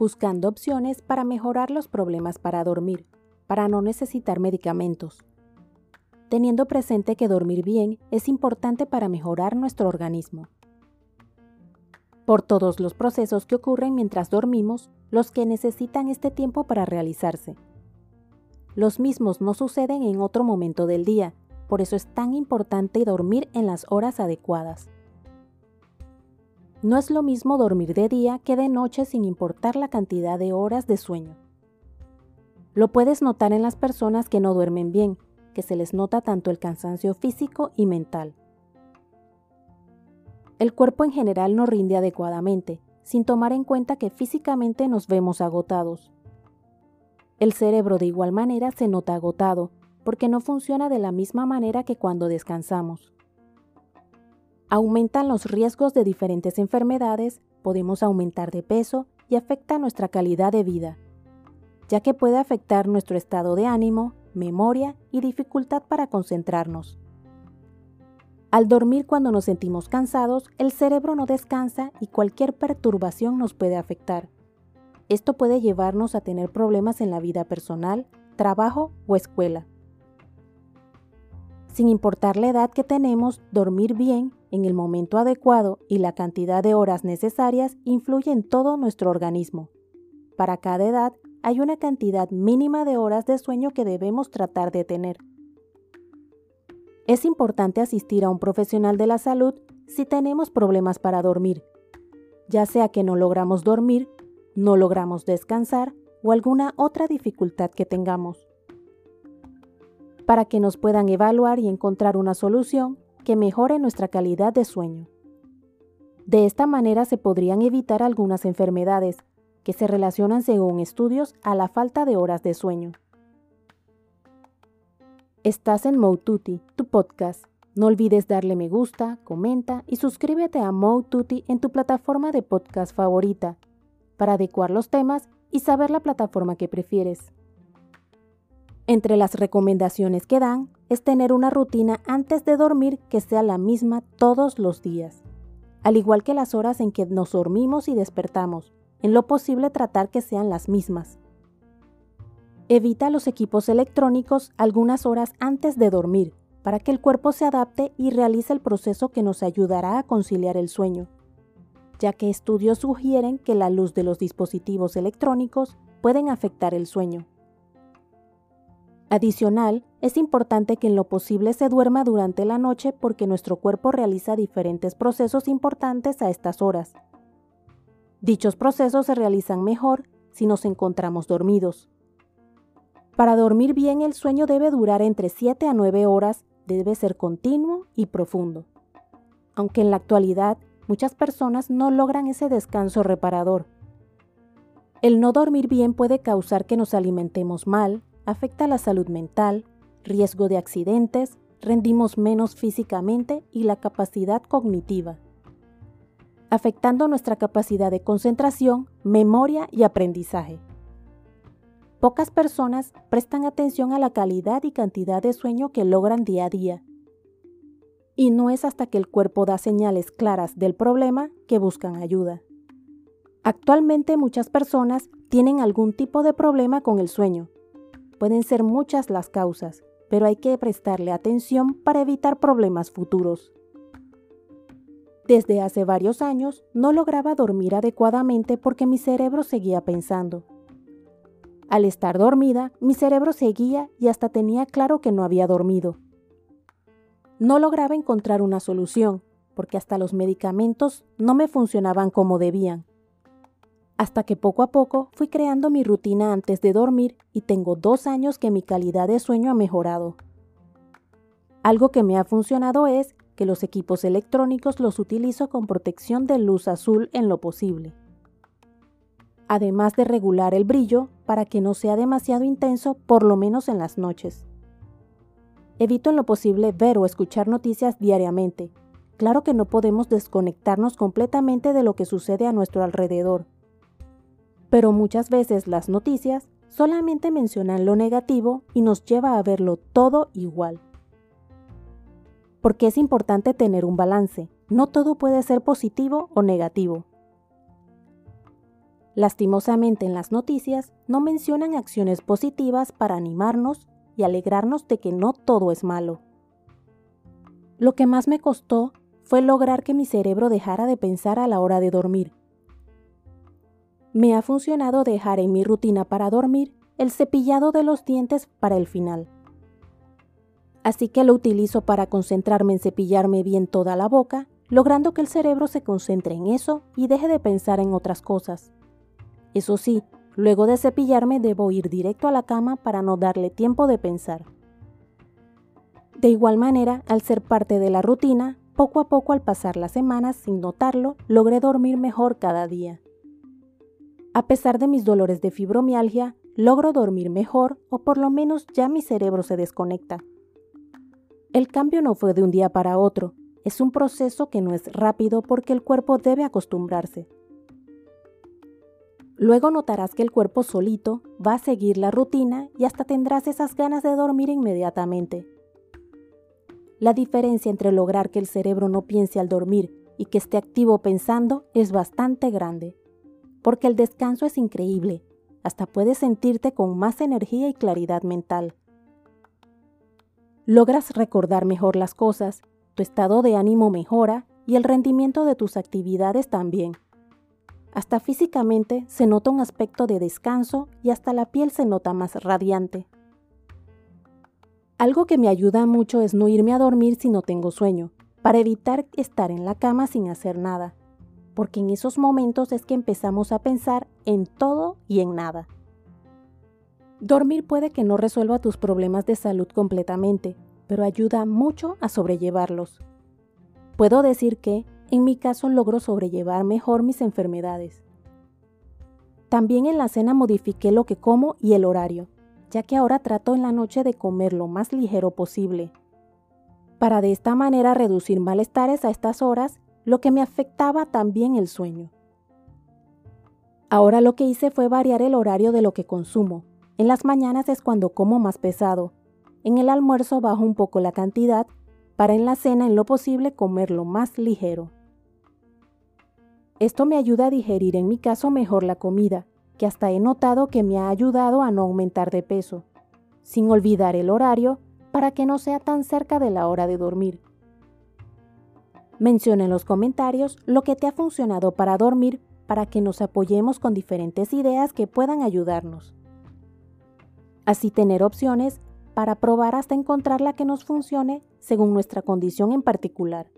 buscando opciones para mejorar los problemas para dormir, para no necesitar medicamentos, teniendo presente que dormir bien es importante para mejorar nuestro organismo. Por todos los procesos que ocurren mientras dormimos, los que necesitan este tiempo para realizarse. Los mismos no suceden en otro momento del día, por eso es tan importante dormir en las horas adecuadas. No es lo mismo dormir de día que de noche sin importar la cantidad de horas de sueño. Lo puedes notar en las personas que no duermen bien, que se les nota tanto el cansancio físico y mental. El cuerpo en general no rinde adecuadamente, sin tomar en cuenta que físicamente nos vemos agotados. El cerebro de igual manera se nota agotado, porque no funciona de la misma manera que cuando descansamos. Aumentan los riesgos de diferentes enfermedades, podemos aumentar de peso y afecta nuestra calidad de vida, ya que puede afectar nuestro estado de ánimo, memoria y dificultad para concentrarnos. Al dormir cuando nos sentimos cansados, el cerebro no descansa y cualquier perturbación nos puede afectar. Esto puede llevarnos a tener problemas en la vida personal, trabajo o escuela. Sin importar la edad que tenemos, dormir bien en el momento adecuado y la cantidad de horas necesarias influye en todo nuestro organismo. Para cada edad hay una cantidad mínima de horas de sueño que debemos tratar de tener. Es importante asistir a un profesional de la salud si tenemos problemas para dormir, ya sea que no logramos dormir, no logramos descansar o alguna otra dificultad que tengamos, para que nos puedan evaluar y encontrar una solución que mejore nuestra calidad de sueño. De esta manera se podrían evitar algunas enfermedades que se relacionan según estudios a la falta de horas de sueño. Estás en Moututi, tu podcast. No olvides darle me gusta, comenta y suscríbete a Moututi en tu plataforma de podcast favorita para adecuar los temas y saber la plataforma que prefieres. Entre las recomendaciones que dan es tener una rutina antes de dormir que sea la misma todos los días, al igual que las horas en que nos dormimos y despertamos, en lo posible tratar que sean las mismas. Evita los equipos electrónicos algunas horas antes de dormir para que el cuerpo se adapte y realice el proceso que nos ayudará a conciliar el sueño, ya que estudios sugieren que la luz de los dispositivos electrónicos pueden afectar el sueño. Adicional, es importante que en lo posible se duerma durante la noche porque nuestro cuerpo realiza diferentes procesos importantes a estas horas, Dichos procesos se realizan mejor si nos encontramos dormidos. Para dormir bien el sueño debe durar entre 7 a 9 horas, debe ser continuo y profundo. Aunque en la actualidad muchas personas no logran ese descanso reparador. El no dormir bien puede causar que nos alimentemos mal, afecta la salud mental, riesgo de accidentes, rendimos menos físicamente y la capacidad cognitiva afectando nuestra capacidad de concentración, memoria y aprendizaje. Pocas personas prestan atención a la calidad y cantidad de sueño que logran día a día. Y no es hasta que el cuerpo da señales claras del problema que buscan ayuda. Actualmente muchas personas tienen algún tipo de problema con el sueño. Pueden ser muchas las causas, pero hay que prestarle atención para evitar problemas futuros. Desde hace varios años no lograba dormir adecuadamente porque mi cerebro seguía pensando. Al estar dormida, mi cerebro seguía y hasta tenía claro que no había dormido. No lograba encontrar una solución, porque hasta los medicamentos no me funcionaban como debían. Hasta que poco a poco fui creando mi rutina antes de dormir y tengo dos años que mi calidad de sueño ha mejorado. Algo que me ha funcionado es que los equipos electrónicos los utilizo con protección de luz azul en lo posible. Además de regular el brillo para que no sea demasiado intenso por lo menos en las noches. Evito en lo posible ver o escuchar noticias diariamente. Claro que no podemos desconectarnos completamente de lo que sucede a nuestro alrededor. Pero muchas veces las noticias solamente mencionan lo negativo y nos lleva a verlo todo igual porque es importante tener un balance. No todo puede ser positivo o negativo. Lastimosamente en las noticias no mencionan acciones positivas para animarnos y alegrarnos de que no todo es malo. Lo que más me costó fue lograr que mi cerebro dejara de pensar a la hora de dormir. Me ha funcionado dejar en mi rutina para dormir el cepillado de los dientes para el final. Así que lo utilizo para concentrarme en cepillarme bien toda la boca, logrando que el cerebro se concentre en eso y deje de pensar en otras cosas. Eso sí, luego de cepillarme debo ir directo a la cama para no darle tiempo de pensar. De igual manera, al ser parte de la rutina, poco a poco al pasar las semanas sin notarlo, logré dormir mejor cada día. A pesar de mis dolores de fibromialgia, logro dormir mejor o por lo menos ya mi cerebro se desconecta. El cambio no fue de un día para otro, es un proceso que no es rápido porque el cuerpo debe acostumbrarse. Luego notarás que el cuerpo solito va a seguir la rutina y hasta tendrás esas ganas de dormir inmediatamente. La diferencia entre lograr que el cerebro no piense al dormir y que esté activo pensando es bastante grande, porque el descanso es increíble, hasta puedes sentirte con más energía y claridad mental. Logras recordar mejor las cosas, tu estado de ánimo mejora y el rendimiento de tus actividades también. Hasta físicamente se nota un aspecto de descanso y hasta la piel se nota más radiante. Algo que me ayuda mucho es no irme a dormir si no tengo sueño, para evitar estar en la cama sin hacer nada, porque en esos momentos es que empezamos a pensar en todo y en nada. Dormir puede que no resuelva tus problemas de salud completamente, pero ayuda mucho a sobrellevarlos. Puedo decir que, en mi caso logro sobrellevar mejor mis enfermedades. También en la cena modifiqué lo que como y el horario, ya que ahora trato en la noche de comer lo más ligero posible, para de esta manera reducir malestares a estas horas, lo que me afectaba también el sueño. Ahora lo que hice fue variar el horario de lo que consumo. En las mañanas es cuando como más pesado. En el almuerzo bajo un poco la cantidad para en la cena en lo posible comer lo más ligero. Esto me ayuda a digerir en mi caso mejor la comida, que hasta he notado que me ha ayudado a no aumentar de peso, sin olvidar el horario para que no sea tan cerca de la hora de dormir. Menciona en los comentarios lo que te ha funcionado para dormir para que nos apoyemos con diferentes ideas que puedan ayudarnos. Así tener opciones para probar hasta encontrar la que nos funcione según nuestra condición en particular.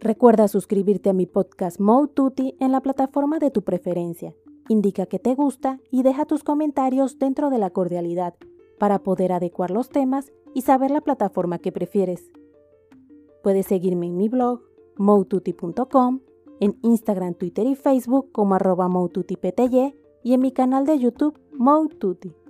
Recuerda suscribirte a mi podcast Tutti en la plataforma de tu preferencia. Indica que te gusta y deja tus comentarios dentro de la cordialidad para poder adecuar los temas y saber la plataforma que prefieres. Puedes seguirme en mi blog moututi.com, en Instagram, Twitter y Facebook como arroba y en mi canal de YouTube Moututi.